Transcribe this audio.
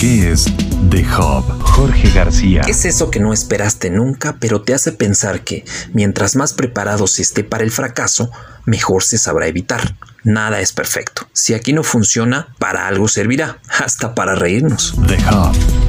¿Qué es The Hub? Jorge García. Es eso que no esperaste nunca, pero te hace pensar que mientras más preparado se esté para el fracaso, mejor se sabrá evitar? Nada es perfecto. Si aquí no funciona, para algo servirá, hasta para reírnos. The Hub